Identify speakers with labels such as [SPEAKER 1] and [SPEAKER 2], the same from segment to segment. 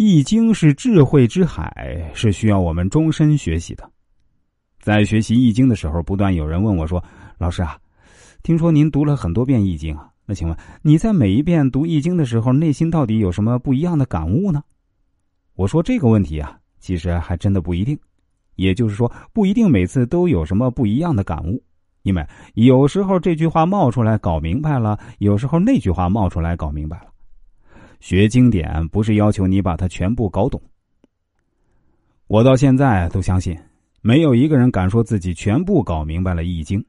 [SPEAKER 1] 易经》是智慧之海，是需要我们终身学习的。在学习《易经》的时候，不断有人问我说：“老师啊，听说您读了很多遍《易经》啊？那请问你在每一遍读《易经》的时候，内心到底有什么不一样的感悟呢？”我说这个问题啊，其实还真的不一定。也就是说，不一定每次都有什么不一样的感悟，因为有时候这句话冒出来搞明白了，有时候那句话冒出来搞明白了。学经典不是要求你把它全部搞懂。我到现在都相信，没有一个人敢说自己全部搞明白了《易经》，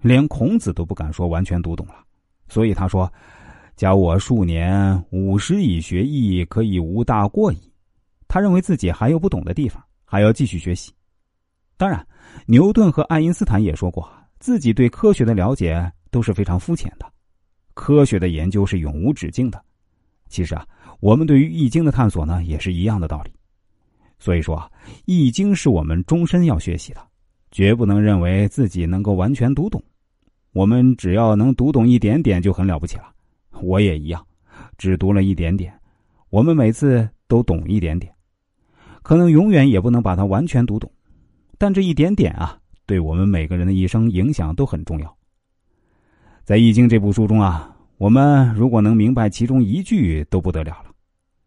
[SPEAKER 1] 连孔子都不敢说完全读懂了。所以他说：“教我数年，五十以学艺，可以无大过矣。”他认为自己还有不懂的地方，还要继续学习。当然，牛顿和爱因斯坦也说过，自己对科学的了解都是非常肤浅的。科学的研究是永无止境的。其实啊，我们对于《易经》的探索呢，也是一样的道理。所以说啊，《易经》是我们终身要学习的，绝不能认为自己能够完全读懂。我们只要能读懂一点点就很了不起了。我也一样，只读了一点点。我们每次都懂一点点，可能永远也不能把它完全读懂，但这一点点啊，对我们每个人的一生影响都很重要。在《易经》这部书中啊。我们如果能明白其中一句都不得了了，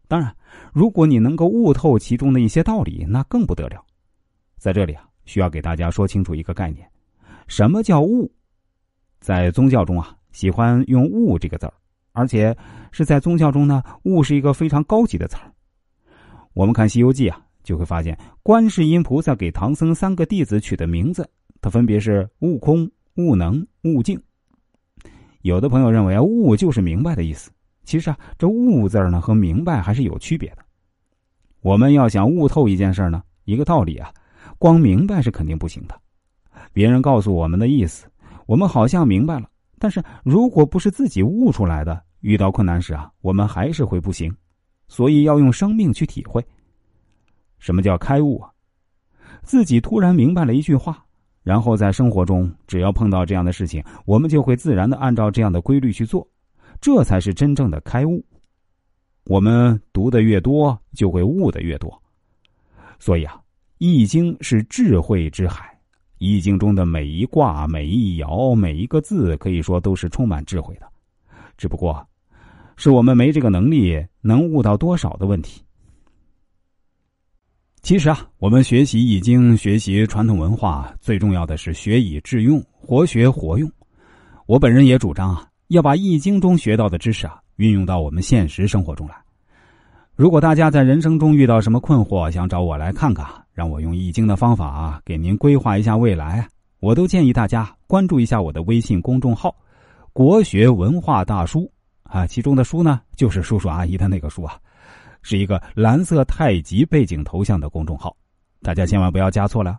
[SPEAKER 1] 当然，如果你能够悟透其中的一些道理，那更不得了。在这里啊，需要给大家说清楚一个概念：什么叫悟？在宗教中啊，喜欢用“悟”这个字儿，而且是在宗教中呢，“悟”是一个非常高级的词儿。我们看《西游记》啊，就会发现观世音菩萨给唐僧三个弟子取的名字，他分别是悟空、悟能、悟净。有的朋友认为，悟就是明白的意思。其实啊，这悟字呢和明白还是有区别的。我们要想悟透一件事呢，一个道理啊，光明白是肯定不行的。别人告诉我们的意思，我们好像明白了，但是如果不是自己悟出来的，遇到困难时啊，我们还是会不行。所以要用生命去体会。什么叫开悟啊？自己突然明白了一句话。然后在生活中，只要碰到这样的事情，我们就会自然的按照这样的规律去做，这才是真正的开悟。我们读的越多，就会悟的越多。所以啊，《易经》是智慧之海，《易经》中的每一卦、每一爻、每一个字，可以说都是充满智慧的。只不过，是我们没这个能力，能悟到多少的问题。其实啊，我们学习《易经》，学习传统文化，最重要的是学以致用，活学活用。我本人也主张啊，要把《易经》中学到的知识啊，运用到我们现实生活中来。如果大家在人生中遇到什么困惑，想找我来看看，让我用《易经》的方法啊给您规划一下未来，我都建议大家关注一下我的微信公众号“国学文化大叔”啊，其中的“书”呢，就是叔叔阿姨的那个“书”啊。是一个蓝色太极背景头像的公众号，大家千万不要加错了。